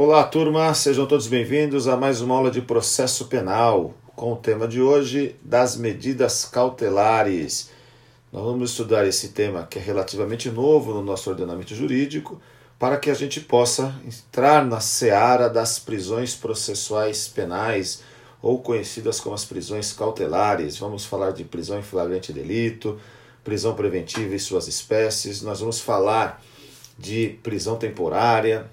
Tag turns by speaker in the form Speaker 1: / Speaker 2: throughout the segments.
Speaker 1: Olá, turma, sejam todos bem-vindos a mais uma aula de processo penal, com o tema de hoje das medidas cautelares. Nós vamos estudar esse tema que é relativamente novo no nosso ordenamento jurídico, para que a gente possa entrar na seara das prisões processuais penais, ou conhecidas como as prisões cautelares. Vamos falar de prisão em flagrante delito, prisão preventiva e suas espécies. Nós vamos falar de prisão temporária,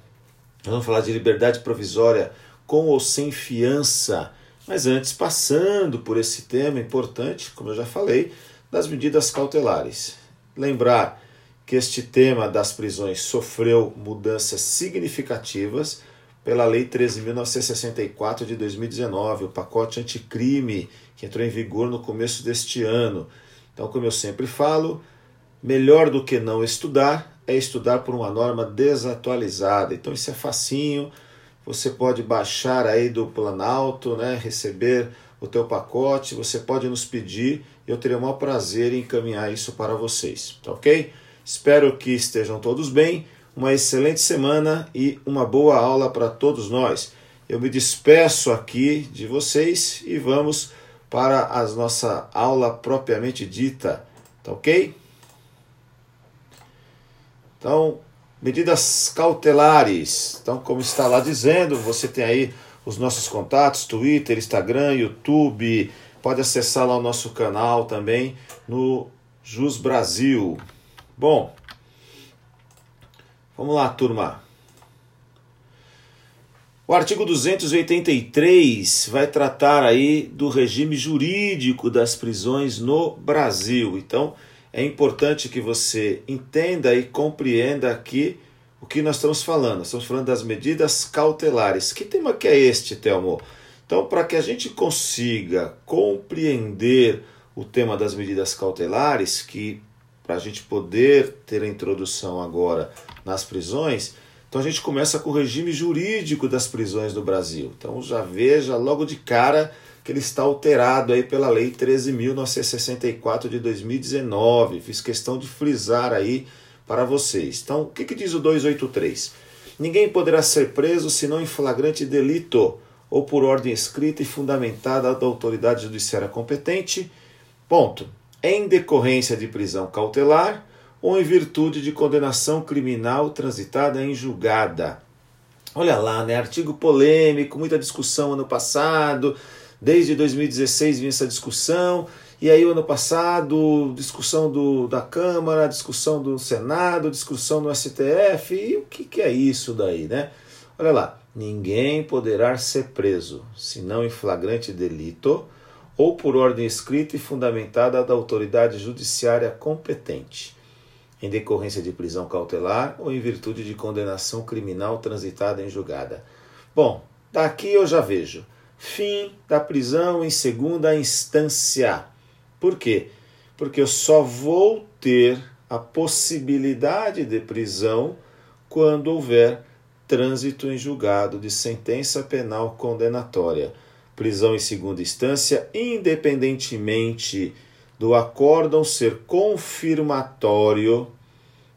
Speaker 1: Vamos falar de liberdade provisória com ou sem fiança. Mas antes, passando por esse tema importante, como eu já falei, das medidas cautelares. Lembrar que este tema das prisões sofreu mudanças significativas pela Lei 13.964 de 2019, o pacote anticrime, que entrou em vigor no começo deste ano. Então, como eu sempre falo, melhor do que não estudar é estudar por uma norma desatualizada. Então isso é facinho, você pode baixar aí do Planalto, né, receber o teu pacote, você pode nos pedir, eu terei o maior prazer em encaminhar isso para vocês, tá ok? Espero que estejam todos bem, uma excelente semana e uma boa aula para todos nós. Eu me despeço aqui de vocês e vamos para a nossa aula propriamente dita, tá ok? Então, medidas cautelares. Então, como está lá dizendo, você tem aí os nossos contatos, Twitter, Instagram, YouTube. Pode acessar lá o nosso canal também no Jus Brasil. Bom, vamos lá, turma. O artigo 283 vai tratar aí do regime jurídico das prisões no Brasil. Então, é importante que você entenda e compreenda aqui o que nós estamos falando. Estamos falando das medidas cautelares. Que tema que é este, Telmo? Então, para que a gente consiga compreender o tema das medidas cautelares, que para a gente poder ter a introdução agora nas prisões, então a gente começa com o regime jurídico das prisões no Brasil. Então já veja logo de cara que ele está alterado aí pela Lei 13.964 de 2019. Fiz questão de frisar aí para vocês. Então, o que, que diz o 283? Ninguém poderá ser preso senão em flagrante delito ou por ordem escrita e fundamentada da autoridade judiciária competente. Ponto. Em decorrência de prisão cautelar ou em virtude de condenação criminal transitada em julgada. Olha lá, né? Artigo polêmico, muita discussão ano passado Desde 2016 vinha essa discussão, e aí o ano passado, discussão do, da Câmara, discussão do Senado, discussão no STF, e o que, que é isso daí, né? Olha lá, ninguém poderá ser preso, senão em flagrante delito ou por ordem escrita e fundamentada da autoridade judiciária competente, em decorrência de prisão cautelar ou em virtude de condenação criminal transitada em julgada. Bom, daqui eu já vejo fim da prisão em segunda instância. Por quê? Porque eu só vou ter a possibilidade de prisão quando houver trânsito em julgado de sentença penal condenatória. Prisão em segunda instância, independentemente do acórdão ser confirmatório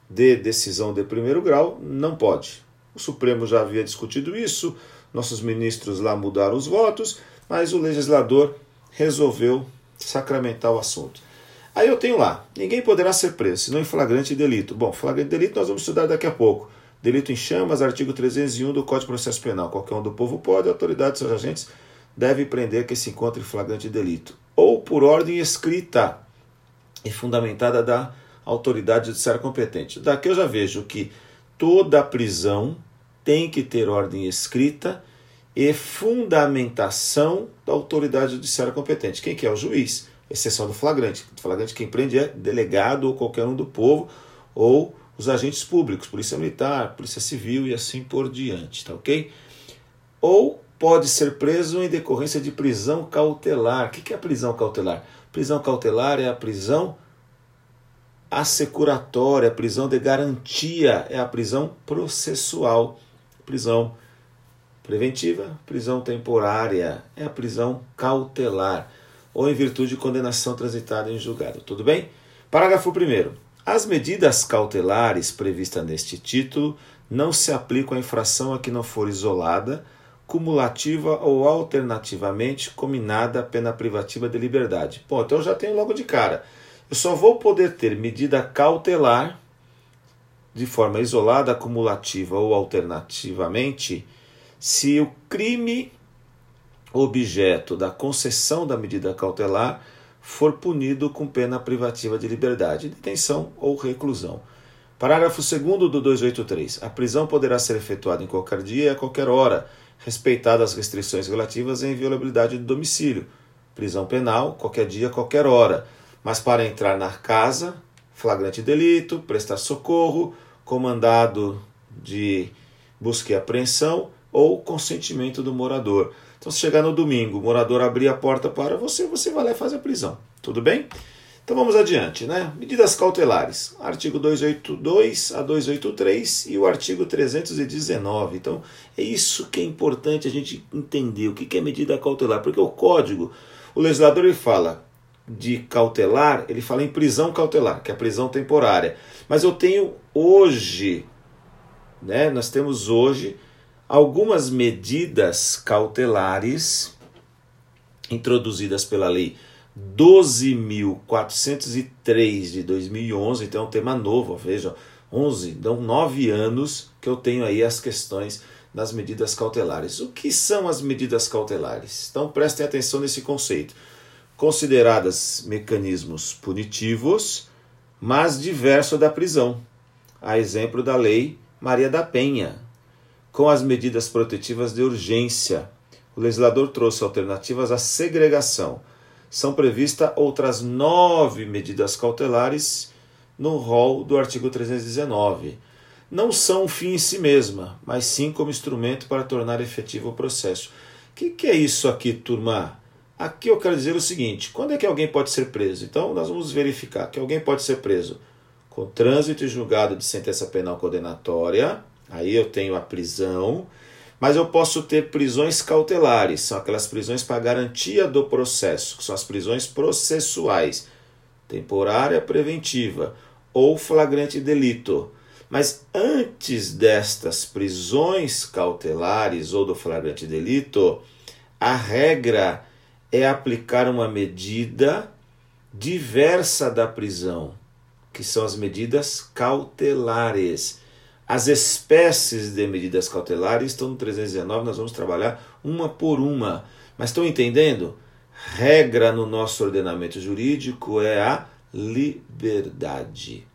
Speaker 1: de decisão de primeiro grau, não pode. O Supremo já havia discutido isso, nossos ministros lá mudaram os votos, mas o legislador resolveu sacramentar o assunto. Aí eu tenho lá, ninguém poderá ser preso, senão em flagrante delito. Bom, flagrante delito nós vamos estudar daqui a pouco. Delito em chamas, artigo 301 do Código de Processo Penal. Qualquer um do povo pode, a autoridade seus agentes deve prender que se encontre em flagrante delito. Ou por ordem escrita e fundamentada da autoridade judiciária competente. Daqui eu já vejo que toda prisão tem que ter ordem escrita e fundamentação da autoridade judiciária competente. Quem que é o juiz? Exceção do flagrante. O flagrante quem prende é delegado ou qualquer um do povo ou os agentes públicos, polícia militar, polícia civil e assim por diante, tá ok? Ou pode ser preso em decorrência de prisão cautelar. O que é a prisão cautelar? Prisão cautelar é a prisão assecuratória, a prisão de garantia, é a prisão processual prisão preventiva, prisão temporária, é a prisão cautelar, ou em virtude de condenação transitada em julgado. Tudo bem? Parágrafo 1. As medidas cautelares previstas neste título não se aplica a infração a que não for isolada, cumulativa ou alternativamente combinada a pena privativa de liberdade. Bom, então eu já tenho logo de cara. Eu só vou poder ter medida cautelar de forma isolada, acumulativa ou alternativamente se o crime objeto da concessão da medida cautelar for punido com pena privativa de liberdade, detenção ou reclusão. Parágrafo 2 do 283. A prisão poderá ser efetuada em qualquer dia e a qualquer hora, respeitadas as restrições relativas à inviolabilidade do domicílio. Prisão penal, qualquer dia, qualquer hora. Mas para entrar na casa, flagrante delito, prestar socorro, comandado de busca e apreensão ou consentimento do morador. Então, se chegar no domingo, o morador abrir a porta para você, você vai lá e faz a prisão. Tudo bem? Então vamos adiante, né? Medidas cautelares. Artigo 282 a 283 e o artigo 319. Então, é isso que é importante a gente entender. O que é medida cautelar? Porque o código, o legislador ele fala de cautelar, ele fala em prisão cautelar, que é a prisão temporária. Mas eu tenho hoje, né? Nós temos hoje algumas medidas cautelares introduzidas pela lei 12.403 de 2011, então é um tema novo, veja, 11, então 9 anos que eu tenho aí as questões das medidas cautelares. O que são as medidas cautelares? Então prestem atenção nesse conceito. Consideradas mecanismos punitivos, mas diverso da prisão. A exemplo da lei Maria da Penha, com as medidas protetivas de urgência. O legislador trouxe alternativas à segregação. São previstas outras nove medidas cautelares no rol do artigo 319. Não são um fim em si mesma, mas sim como instrumento para tornar efetivo o processo. O que, que é isso aqui, turma? Aqui eu quero dizer o seguinte: quando é que alguém pode ser preso? Então, nós vamos verificar que alguém pode ser preso com trânsito e julgado de sentença penal condenatória Aí eu tenho a prisão, mas eu posso ter prisões cautelares, são aquelas prisões para garantia do processo, que são as prisões processuais, temporária preventiva ou flagrante delito. Mas antes destas prisões cautelares ou do flagrante delito, a regra é aplicar uma medida diversa da prisão, que são as medidas cautelares. As espécies de medidas cautelares estão no 319, nós vamos trabalhar uma por uma. Mas estão entendendo? Regra no nosso ordenamento jurídico é a liberdade.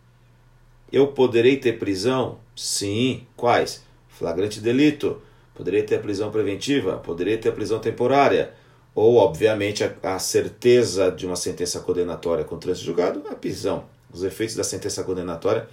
Speaker 1: Eu poderei ter prisão? Sim. Quais? Flagrante delito. Poderei ter prisão preventiva? Poderei ter prisão temporária. Ou, obviamente, a, a certeza de uma sentença condenatória com trânsito julgado, a prisão. Os efeitos da sentença condenatória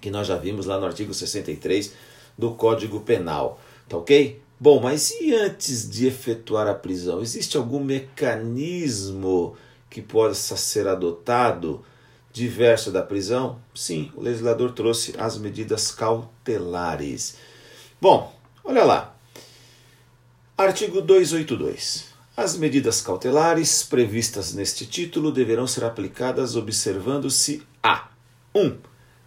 Speaker 1: que nós já vimos lá no artigo 63 do Código Penal. Tá ok? Bom, mas e antes de efetuar a prisão? Existe algum mecanismo que possa ser adotado diverso da prisão? Sim, o legislador trouxe as medidas cautelares. Bom, olha lá. Artigo 282. As medidas cautelares previstas neste título deverão ser aplicadas observando-se a 1. Um,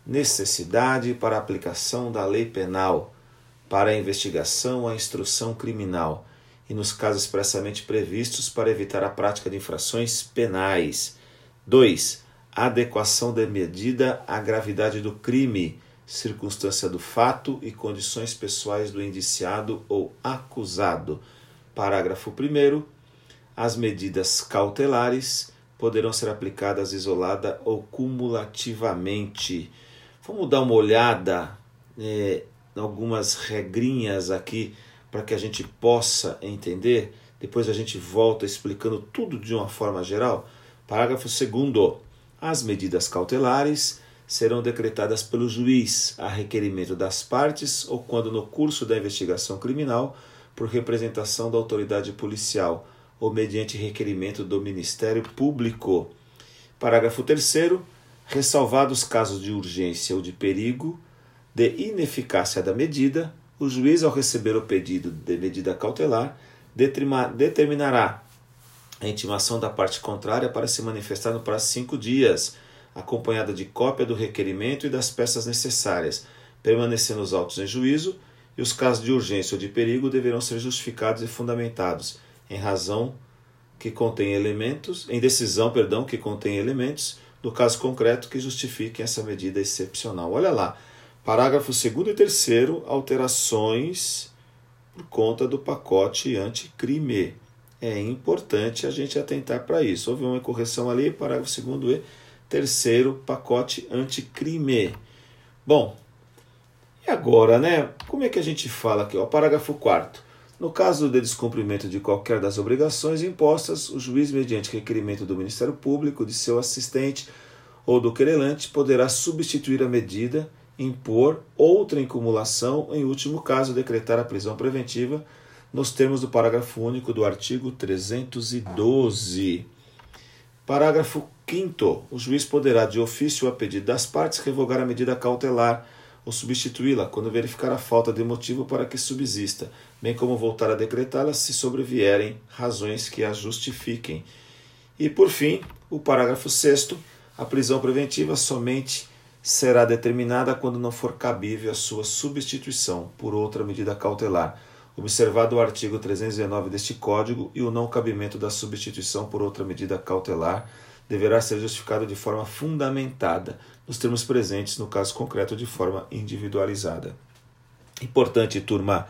Speaker 1: necessidade para aplicação da lei penal, para a investigação ou a instrução criminal e nos casos expressamente previstos para evitar a prática de infrações penais. 2. Adequação da medida à gravidade do crime, circunstância do fato e condições pessoais do indiciado ou acusado. Parágrafo 1. As medidas cautelares poderão ser aplicadas isolada ou cumulativamente Vamos dar uma olhada é, em algumas regrinhas aqui para que a gente possa entender. Depois a gente volta explicando tudo de uma forma geral. Parágrafo 2. As medidas cautelares serão decretadas pelo juiz a requerimento das partes ou quando no curso da investigação criminal por representação da autoridade policial ou mediante requerimento do Ministério Público. Parágrafo 3 ressalvados casos de urgência ou de perigo, de ineficácia da medida, o juiz, ao receber o pedido de medida cautelar, determinará a intimação da parte contrária para se manifestar no prazo de cinco dias, acompanhada de cópia do requerimento e das peças necessárias, permanecendo os autos em juízo, e os casos de urgência ou de perigo deverão ser justificados e fundamentados em razão que contém elementos, em decisão, perdão, que contém elementos do caso concreto que justifiquem essa medida excepcional. Olha lá, parágrafo 2 e 3 alterações por conta do pacote anticrime. É importante a gente atentar para isso. Houve uma correção ali, parágrafo 2 e terceiro pacote anticrime. Bom, e agora, né? Como é que a gente fala aqui? O parágrafo 4 no caso de descumprimento de qualquer das obrigações impostas, o juiz, mediante requerimento do Ministério Público, de seu assistente ou do querelante, poderá substituir a medida, impor outra incumulação, em último caso, decretar a prisão preventiva, nos termos do parágrafo único do artigo 312. Parágrafo 5. O juiz poderá, de ofício a pedido das partes, revogar a medida cautelar ou substituí-la quando verificar a falta de motivo para que subsista, bem como voltar a decretá-la se sobrevierem razões que a justifiquem. E, por fim, o parágrafo 6 a prisão preventiva somente será determinada quando não for cabível a sua substituição por outra medida cautelar, observado o artigo 319 deste Código e o não cabimento da substituição por outra medida cautelar deverá ser justificado de forma fundamentada, nos termos presentes no caso concreto de forma individualizada. Importante, turma,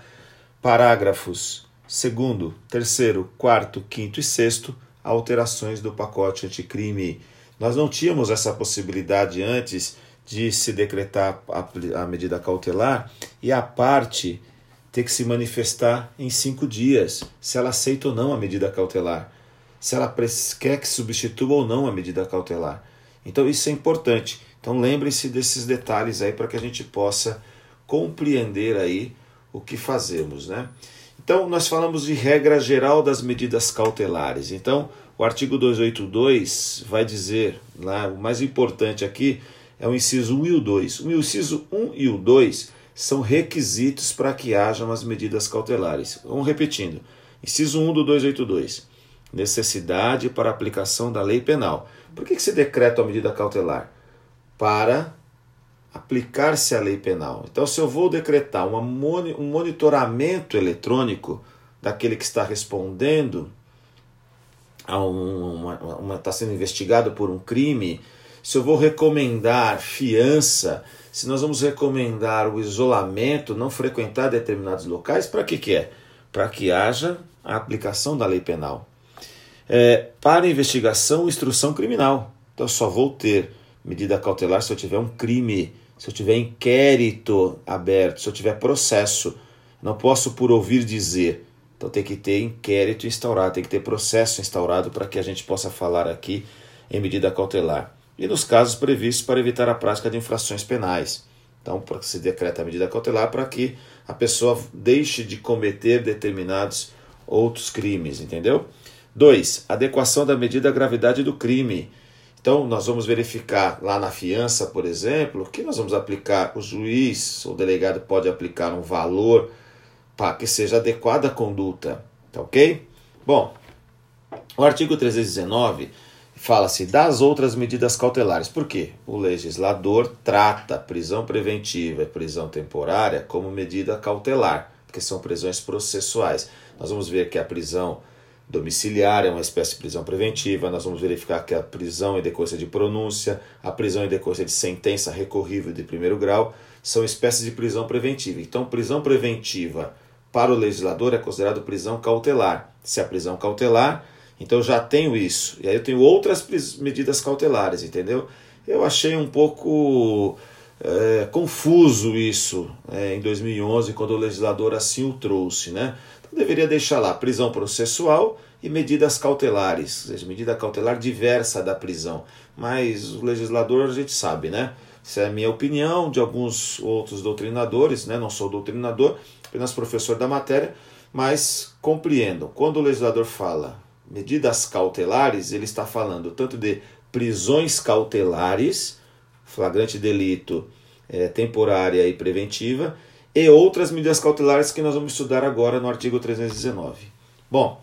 Speaker 1: parágrafos 2, 3, 4, 5 e 6, alterações do pacote anticrime. Nós não tínhamos essa possibilidade antes de se decretar a, medida cautelar e a parte ter que se manifestar em cinco dias se ela aceita ou não a medida cautelar se ela quer que substitua ou não a medida cautelar. Então isso é importante. Então lembre-se desses detalhes aí para que a gente possa compreender aí o que fazemos, né? Então nós falamos de regra geral das medidas cautelares. Então o artigo 282 vai dizer, lá, o mais importante aqui é o inciso 1 e o 2. O inciso 1 e o 2 são requisitos para que hajam as medidas cautelares. Vamos repetindo. Inciso 1 do 282 necessidade para aplicação da lei penal. Por que, que se decreta a medida cautelar? Para aplicar-se a lei penal. Então, se eu vou decretar uma, um monitoramento eletrônico daquele que está respondendo a uma, está sendo investigado por um crime, se eu vou recomendar fiança, se nós vamos recomendar o isolamento, não frequentar determinados locais, para que, que é? Para que haja a aplicação da lei penal é, para investigação e instrução criminal. Então, eu só vou ter medida cautelar se eu tiver um crime, se eu tiver inquérito aberto, se eu tiver processo. Não posso por ouvir dizer. Então tem que ter inquérito instaurado, tem que ter processo instaurado para que a gente possa falar aqui em medida cautelar. E nos casos previstos para evitar a prática de infrações penais. Então, para que se decreta a medida cautelar para que a pessoa deixe de cometer determinados outros crimes, entendeu? 2. Adequação da medida à gravidade do crime. Então, nós vamos verificar lá na fiança, por exemplo, que nós vamos aplicar, o juiz ou o delegado pode aplicar um valor para que seja adequada a conduta. Tá ok? Bom, o artigo 319 fala-se das outras medidas cautelares. Por quê? O legislador trata prisão preventiva e prisão temporária como medida cautelar, porque são prisões processuais. Nós vamos ver que a prisão domiciliar, é uma espécie de prisão preventiva. Nós vamos verificar que a prisão em decorrência de pronúncia, a prisão em decorrência de sentença recorrível de primeiro grau, são espécies de prisão preventiva. Então, prisão preventiva para o legislador é considerado prisão cautelar. Se a prisão cautelar, então eu já tenho isso. E aí eu tenho outras medidas cautelares, entendeu? Eu achei um pouco é, confuso isso é, em 2011, quando o legislador assim o trouxe, né? Deveria deixar lá prisão processual e medidas cautelares, ou seja, medida cautelar diversa da prisão. Mas o legislador a gente sabe, né? Essa é a minha opinião, de alguns outros doutrinadores, né? não sou doutrinador, apenas professor da matéria, mas compreendam, quando o legislador fala medidas cautelares, ele está falando tanto de prisões cautelares, flagrante delito é, temporária e preventiva, e outras medidas cautelares que nós vamos estudar agora no artigo 319. Bom,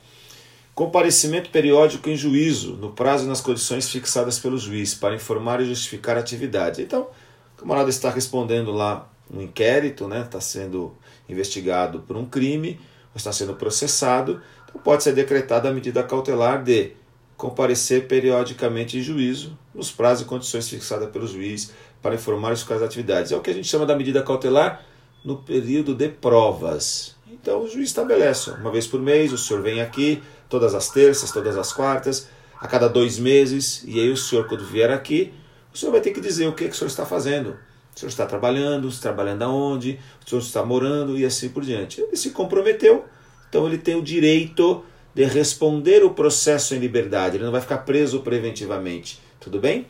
Speaker 1: comparecimento periódico em juízo, no prazo e nas condições fixadas pelo juiz, para informar e justificar a atividade. Então, o camarada está respondendo lá um inquérito, está né? Tá sendo investigado por um crime, está sendo processado, então pode ser decretada a medida cautelar de comparecer periodicamente em juízo, nos prazos e condições fixadas pelo juiz, para informar os quais atividades. É o que a gente chama da medida cautelar no período de provas. Então o juiz estabelece, uma vez por mês, o senhor vem aqui, todas as terças, todas as quartas, a cada dois meses, e aí o senhor, quando vier aqui, o senhor vai ter que dizer o que, que o senhor está fazendo. O senhor está trabalhando, está trabalhando aonde, o senhor está morando e assim por diante. Ele se comprometeu, então ele tem o direito de responder o processo em liberdade, ele não vai ficar preso preventivamente. Tudo bem?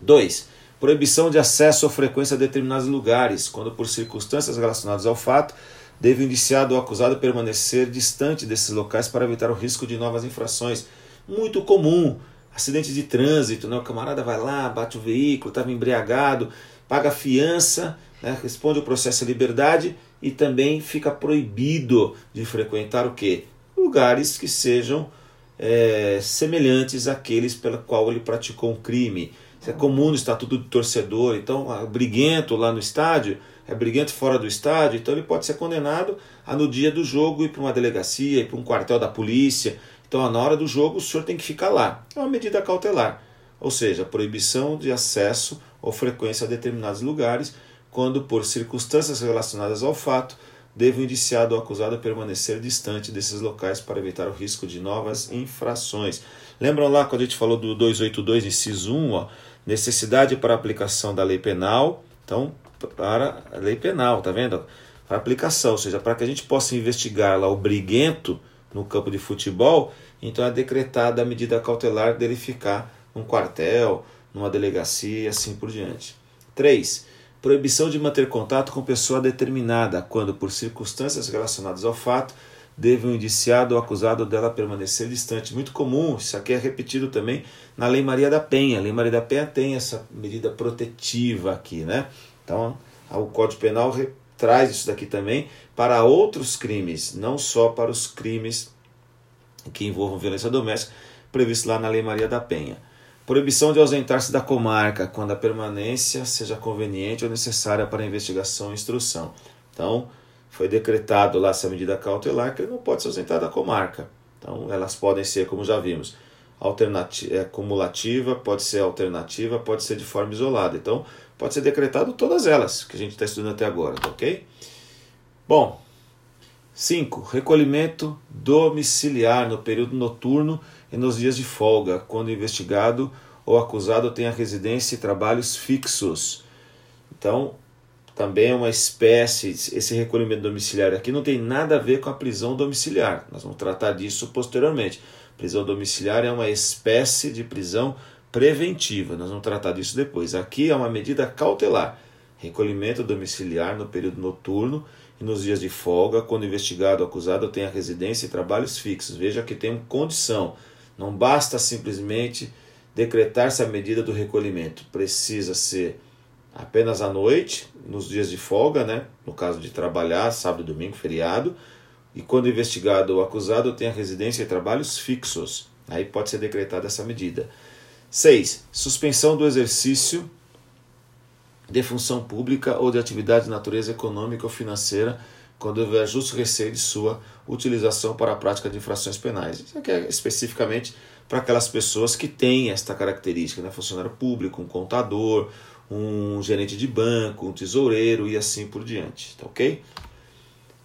Speaker 1: 2. Proibição de acesso ou frequência a determinados lugares, quando por circunstâncias relacionadas ao fato, deve o indiciado ou acusado permanecer distante desses locais para evitar o risco de novas infrações. Muito comum, acidente de trânsito, né? o camarada vai lá, bate o veículo, estava embriagado, paga fiança, né? responde o processo de liberdade e também fica proibido de frequentar o quê? Lugares que sejam é, semelhantes àqueles pela qual ele praticou um crime. Isso é comum no estatuto do torcedor, então briguento lá no estádio é briguento fora do estádio, então ele pode ser condenado a no dia do jogo ir para uma delegacia, ir para um quartel da polícia. Então, na hora do jogo, o senhor tem que ficar lá. É uma medida cautelar, ou seja, proibição de acesso ou frequência a determinados lugares, quando, por circunstâncias relacionadas ao fato, deve o indiciado ou acusado permanecer distante desses locais para evitar o risco de novas infrações. Lembram lá quando a gente falou do 282, inciso 1, ó, necessidade para aplicação da lei penal. Então, para a lei penal, tá vendo? Para aplicação, ou seja, para que a gente possa investigar lá o briguento no campo de futebol, então é decretada a medida cautelar dele ficar num quartel, numa delegacia e assim por diante. 3. Proibição de manter contato com pessoa determinada, quando, por circunstâncias relacionadas ao fato, deve o indiciado ou acusado dela permanecer distante. Muito comum, isso aqui é repetido também na Lei Maria da Penha. A Lei Maria da Penha tem essa medida protetiva aqui, né? Então, o Código Penal traz isso daqui também para outros crimes, não só para os crimes que envolvam violência doméstica, previsto lá na Lei Maria da Penha. Proibição de ausentar-se da comarca quando a permanência seja conveniente ou necessária para investigação e instrução. Então, foi decretado lá essa medida cautelar que ele não pode se ausentar da comarca. Então, elas podem ser, como já vimos, alternativa, é, cumulativa, pode ser alternativa, pode ser de forma isolada. Então, pode ser decretado todas elas que a gente está estudando até agora, tá ok? Bom, 5. Recolhimento domiciliar no período noturno e nos dias de folga, quando investigado ou acusado tem a residência e trabalhos fixos. Então, também é uma espécie, esse recolhimento domiciliar aqui não tem nada a ver com a prisão domiciliar. Nós vamos tratar disso posteriormente. Prisão domiciliar é uma espécie de prisão preventiva. Nós vamos tratar disso depois. Aqui é uma medida cautelar. Recolhimento domiciliar no período noturno e nos dias de folga, quando o investigado ou acusado tem a residência e trabalhos fixos. Veja que tem condição. Não basta simplesmente decretar-se a medida do recolhimento. Precisa ser apenas à noite, nos dias de folga, né? no caso de trabalhar, sábado, domingo, feriado, e quando investigado ou acusado tem a residência e trabalhos fixos. Aí pode ser decretada essa medida. 6. Suspensão do exercício de função pública ou de atividade de natureza econômica ou financeira quando houver justo receio de sua utilização para a prática de infrações penais. Isso aqui é especificamente para aquelas pessoas que têm esta característica, né? funcionário público, um contador, um gerente de banco, um tesoureiro e assim por diante, tá ok?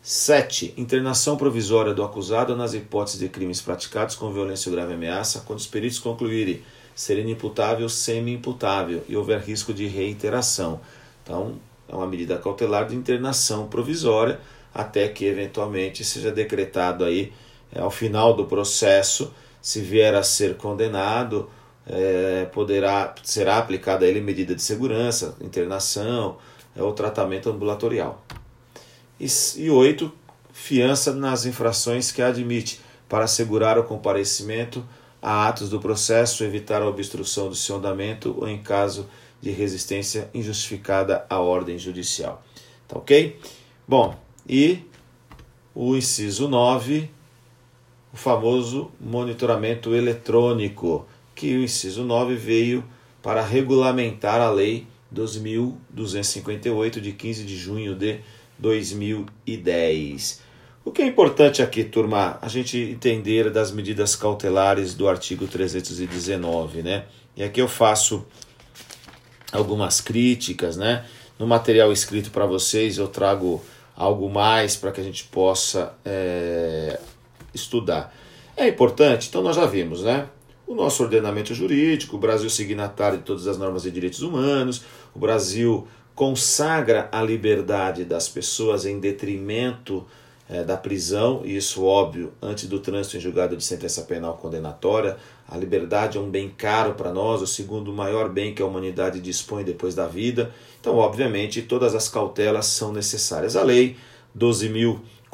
Speaker 1: 7. Internação provisória do acusado nas hipóteses de crimes praticados com violência ou grave ameaça, quando os peritos concluírem ser inimputável, semi-imputável e houver risco de reiteração. Então, é uma medida cautelar de internação provisória até que eventualmente seja decretado aí é, ao final do processo, se vier a ser condenado, é, poderá será aplicada a ele medida de segurança, internação é, ou tratamento ambulatorial. E, e oito, fiança nas infrações que admite para assegurar o comparecimento a atos do processo, evitar a obstrução do seu andamento ou em caso de resistência injustificada à ordem judicial. Tá ok? Bom, e o inciso 9, o famoso monitoramento eletrônico, que o inciso 9 veio para regulamentar a lei 12.258, de 15 de junho de 2010. O que é importante aqui, turma, a gente entender das medidas cautelares do artigo 319, né? E aqui eu faço algumas críticas, né? No material escrito para vocês eu trago algo mais para que a gente possa é, estudar. É importante, então nós já vimos, né? O nosso ordenamento jurídico, o Brasil signatário de todas as normas de direitos humanos, o Brasil consagra a liberdade das pessoas em detrimento é, da prisão, e isso óbvio, antes do trânsito em julgado de sentença penal condenatória. A liberdade é um bem caro para nós, o segundo maior bem que a humanidade dispõe depois da vida. Então, obviamente, todas as cautelas são necessárias. A lei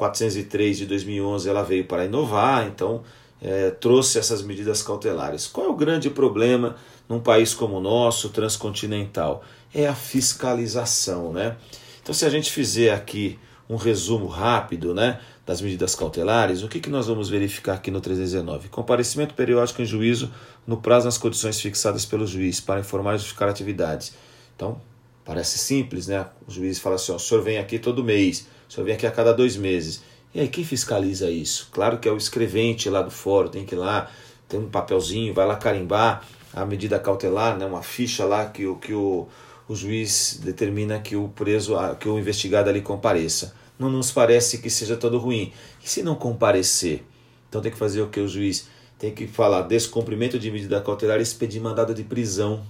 Speaker 1: 12.403 de 2011 ela veio para inovar, então é, trouxe essas medidas cautelares. Qual é o grande problema num país como o nosso, transcontinental? É a fiscalização, né? Então, se a gente fizer aqui um resumo rápido né, das medidas cautelares, o que, que nós vamos verificar aqui no 319? Comparecimento periódico em juízo no prazo nas condições fixadas pelo juiz para informar e justificar atividades. Então, parece simples, né? O juiz fala assim: ó, o senhor vem aqui todo mês, senhor vem aqui a cada dois meses. E aí, quem fiscaliza isso? Claro que é o escrevente lá do fórum, tem que ir lá, tem um papelzinho, vai lá carimbar a medida cautelar, né, uma ficha lá que, o, que o, o juiz determina que o preso, que o investigado ali compareça não nos parece que seja todo ruim. E se não comparecer? Então tem que fazer o que o juiz tem que falar descumprimento de medida cautelar e expedir mandado de prisão.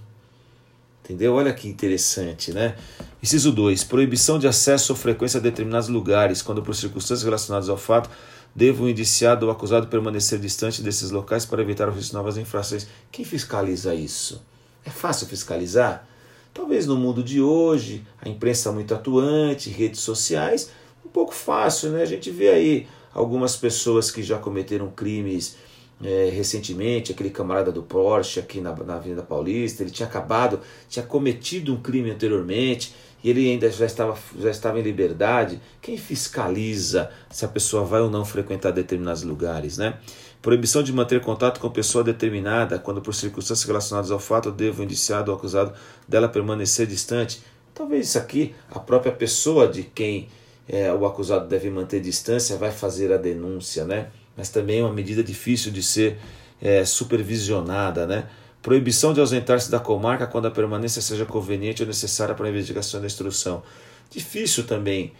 Speaker 1: Entendeu? Olha que interessante, né? Inciso 2. Proibição de acesso ou frequência a determinados lugares, quando por circunstâncias relacionadas ao fato, deva o indiciado ou acusado permanecer distante desses locais para evitar o risco de novas infrações. Quem fiscaliza isso? É fácil fiscalizar? Talvez no mundo de hoje, a imprensa muito atuante, redes sociais, um pouco fácil, né? A gente vê aí algumas pessoas que já cometeram crimes é, recentemente, aquele camarada do Porsche aqui na, na Avenida Paulista, ele tinha acabado, tinha cometido um crime anteriormente e ele ainda já estava, já estava em liberdade. Quem fiscaliza se a pessoa vai ou não frequentar determinados lugares, né? Proibição de manter contato com pessoa determinada quando por circunstâncias relacionadas ao fato deva o indiciado ou acusado dela permanecer distante. Talvez isso aqui, a própria pessoa de quem é, o acusado deve manter distância, vai fazer a denúncia, né? Mas também é uma medida difícil de ser é, supervisionada, né? Proibição de ausentar-se da comarca quando a permanência seja conveniente ou necessária para a investigação da instrução. Difícil também.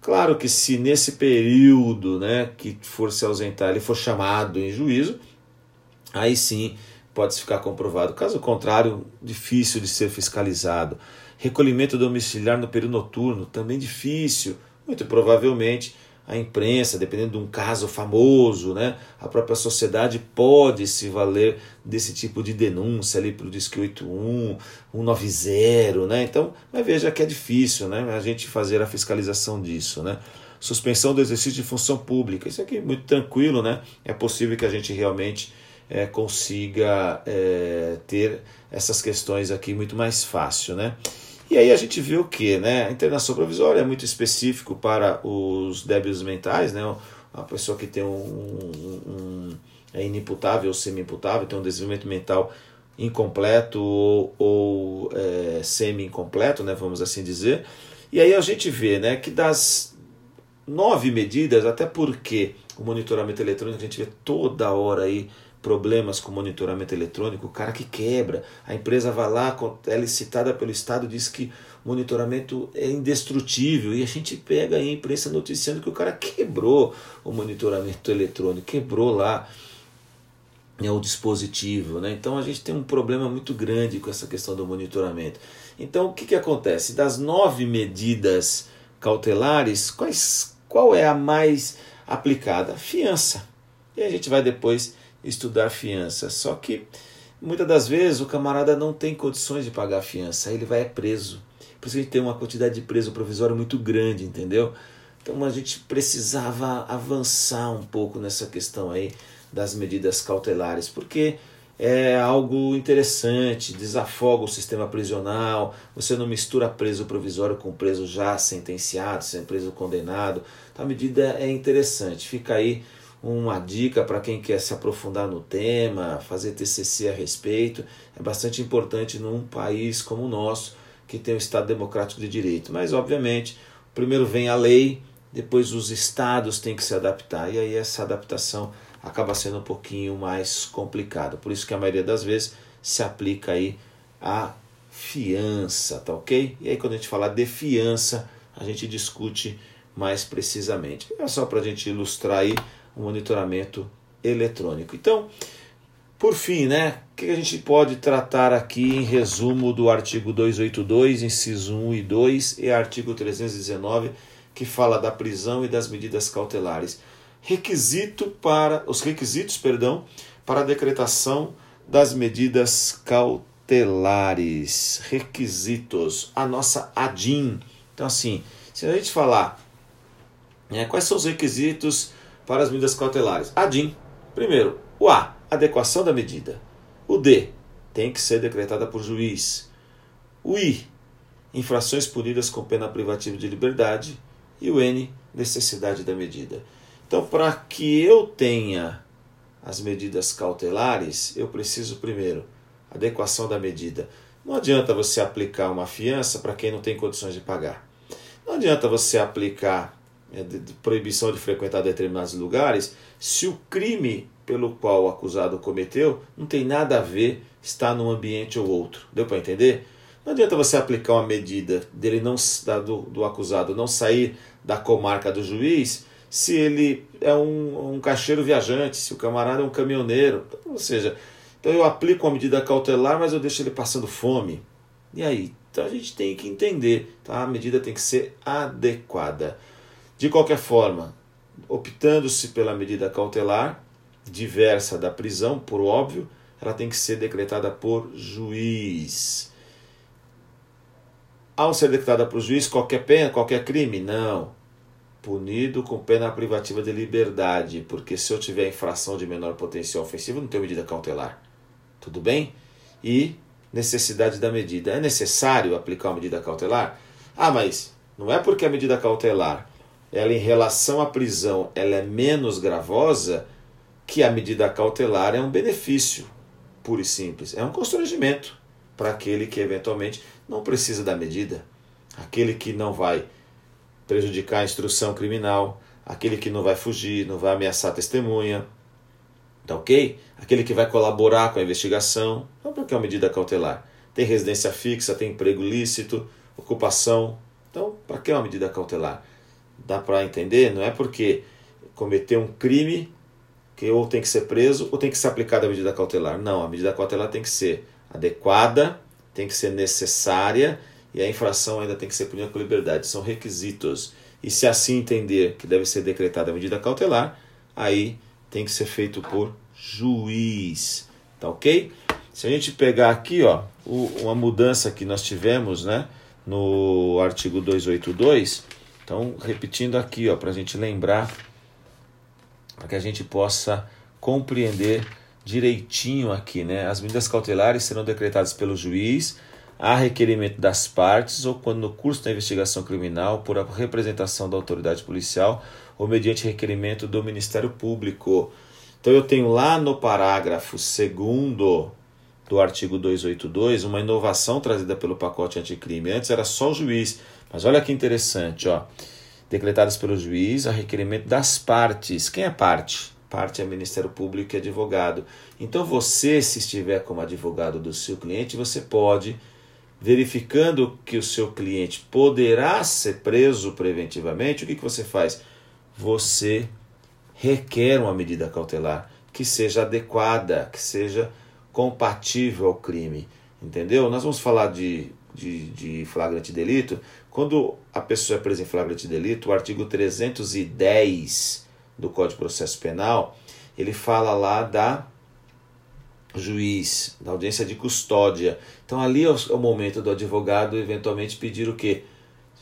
Speaker 1: Claro que se nesse período né, que for se ausentar ele for chamado em juízo, aí sim pode ficar comprovado. Caso contrário, difícil de ser fiscalizado. Recolhimento domiciliar no período noturno, também difícil muito provavelmente a imprensa, dependendo de um caso famoso, né, a própria sociedade pode se valer desse tipo de denúncia ali para o Disque 81, 190, né? Então, mas veja que é difícil, né, a gente fazer a fiscalização disso, né? Suspensão do exercício de função pública, isso aqui é muito tranquilo, né? É possível que a gente realmente é, consiga é, ter essas questões aqui muito mais fácil, né? E aí a gente viu que né, a internação provisória é muito específico para os débitos mentais, né, uma pessoa que tem um, um, um é inimputável ou semi-imputável, tem um desenvolvimento mental incompleto ou, ou é, semi-incompleto, né, vamos assim dizer. E aí a gente vê né, que das nove medidas, até porque o monitoramento eletrônico a gente vê toda hora aí problemas com monitoramento eletrônico, o cara que quebra, a empresa vai lá, é licitada pelo Estado, diz que monitoramento é indestrutível e a gente pega a imprensa noticiando que o cara quebrou o monitoramento eletrônico, quebrou lá né, o dispositivo. Né? Então a gente tem um problema muito grande com essa questão do monitoramento. Então o que, que acontece? Das nove medidas cautelares, quais, qual é a mais aplicada? Fiança. E a gente vai depois estudar fiança. Só que muitas das vezes o camarada não tem condições de pagar a fiança, ele vai preso. Por isso a gente tem uma quantidade de preso provisório muito grande, entendeu? Então a gente precisava avançar um pouco nessa questão aí das medidas cautelares, porque é algo interessante, desafoga o sistema prisional, você não mistura preso provisório com preso já sentenciado, sem preso condenado. Então a medida é interessante. Fica aí uma dica para quem quer se aprofundar no tema, fazer TCC a respeito. É bastante importante num país como o nosso, que tem o Estado Democrático de Direito. Mas, obviamente, primeiro vem a lei, depois os estados têm que se adaptar, e aí essa adaptação acaba sendo um pouquinho mais complicada. Por isso que a maioria das vezes se aplica aí a fiança, tá ok? E aí quando a gente falar de fiança, a gente discute mais precisamente. É só para a gente ilustrar aí monitoramento eletrônico. Então, por fim, né, o que a gente pode tratar aqui em resumo do artigo 282, inciso 1 e 2 e artigo 319, que fala da prisão e das medidas cautelares. Requisito para os requisitos, perdão, para a decretação das medidas cautelares. Requisitos, a nossa ADIM. Então assim, se a gente falar né, quais são os requisitos para as medidas cautelares? ADIM. Primeiro, o A, adequação da medida. O D, tem que ser decretada por juiz. O I, infrações punidas com pena privativa de liberdade. E o N, necessidade da medida. Então, para que eu tenha as medidas cautelares, eu preciso primeiro adequação da medida. Não adianta você aplicar uma fiança para quem não tem condições de pagar. Não adianta você aplicar de, de proibição de frequentar determinados lugares se o crime pelo qual o acusado cometeu não tem nada a ver estar num ambiente ou outro. Deu para entender? Não adianta você aplicar uma medida dele não do, do acusado não sair da comarca do juiz se ele é um, um caixeiro viajante, se o camarada é um caminhoneiro. Ou seja, então eu aplico uma medida cautelar, mas eu deixo ele passando fome. E aí? Então a gente tem que entender, tá? a medida tem que ser adequada. De qualquer forma, optando-se pela medida cautelar, diversa da prisão, por óbvio, ela tem que ser decretada por juiz. Ao ser decretada por juiz, qualquer pena, qualquer crime? Não. Punido com pena privativa de liberdade, porque se eu tiver infração de menor potencial ofensivo, não tenho medida cautelar. Tudo bem? E necessidade da medida. É necessário aplicar uma medida cautelar? Ah, mas não é porque a medida cautelar, ela em relação à prisão, ela é menos gravosa, que a medida cautelar é um benefício, puro e simples. É um constrangimento para aquele que eventualmente não precisa da medida. Aquele que não vai prejudicar a instrução criminal, aquele que não vai fugir, não vai ameaçar a testemunha, tá ok? Aquele que vai colaborar com a investigação. Então, por que é uma medida cautelar? Tem residência fixa, tem emprego lícito, ocupação. Então, para que é uma medida cautelar? Dá para entender? Não é porque cometeu um crime que ou tem que ser preso ou tem que ser aplicada a medida cautelar. Não, a medida cautelar tem que ser adequada, tem que ser necessária e a infração ainda tem que ser punida com liberdade. São requisitos. E se assim entender que deve ser decretada a medida cautelar, aí tem que ser feito por juiz. Tá ok? Se a gente pegar aqui, ó, uma mudança que nós tivemos, né, no artigo 282, então repetindo aqui, ó, para a gente lembrar para que a gente possa compreender direitinho aqui, né? As medidas cautelares serão decretadas pelo juiz a requerimento das partes ou quando no curso da investigação criminal por representação da autoridade policial ou mediante requerimento do Ministério Público. Então eu tenho lá no parágrafo segundo do artigo 282 uma inovação trazida pelo pacote anticrime. Antes era só o juiz, mas olha que interessante, ó decretadas pelo juiz a requerimento das partes. Quem é parte? Parte é Ministério Público e advogado. Então você, se estiver como advogado do seu cliente, você pode, verificando que o seu cliente poderá ser preso preventivamente, o que, que você faz? Você requer uma medida cautelar que seja adequada, que seja compatível ao crime. Entendeu? Nós vamos falar de, de, de flagrante delito quando a pessoa é presa em flagrante delito, o artigo 310 do Código de Processo Penal, ele fala lá da juiz, da audiência de custódia. Então ali é o, é o momento do advogado eventualmente pedir o quê?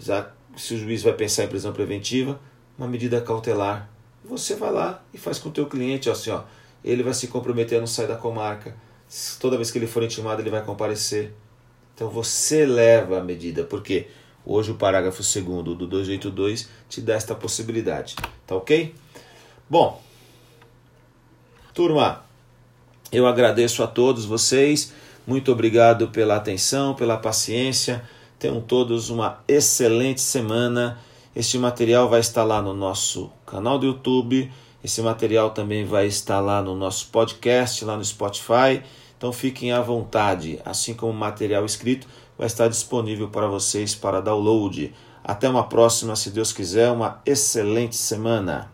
Speaker 1: Já, se o juiz vai pensar em prisão preventiva, uma medida cautelar. Você vai lá e faz com o teu cliente, ó, assim, ó, ele vai se comprometer a não sair da comarca. Toda vez que ele for intimado, ele vai comparecer. Então você leva a medida, porque Hoje o parágrafo 2 do 282 te dá esta possibilidade. Tá ok? Bom, turma, eu agradeço a todos vocês. Muito obrigado pela atenção, pela paciência. Tenham todos uma excelente semana. Este material vai estar lá no nosso canal do YouTube. Esse material também vai estar lá no nosso podcast, lá no Spotify. Então fiquem à vontade, assim como o material escrito vai estar disponível para vocês para download. Até uma próxima, se Deus quiser, uma excelente semana.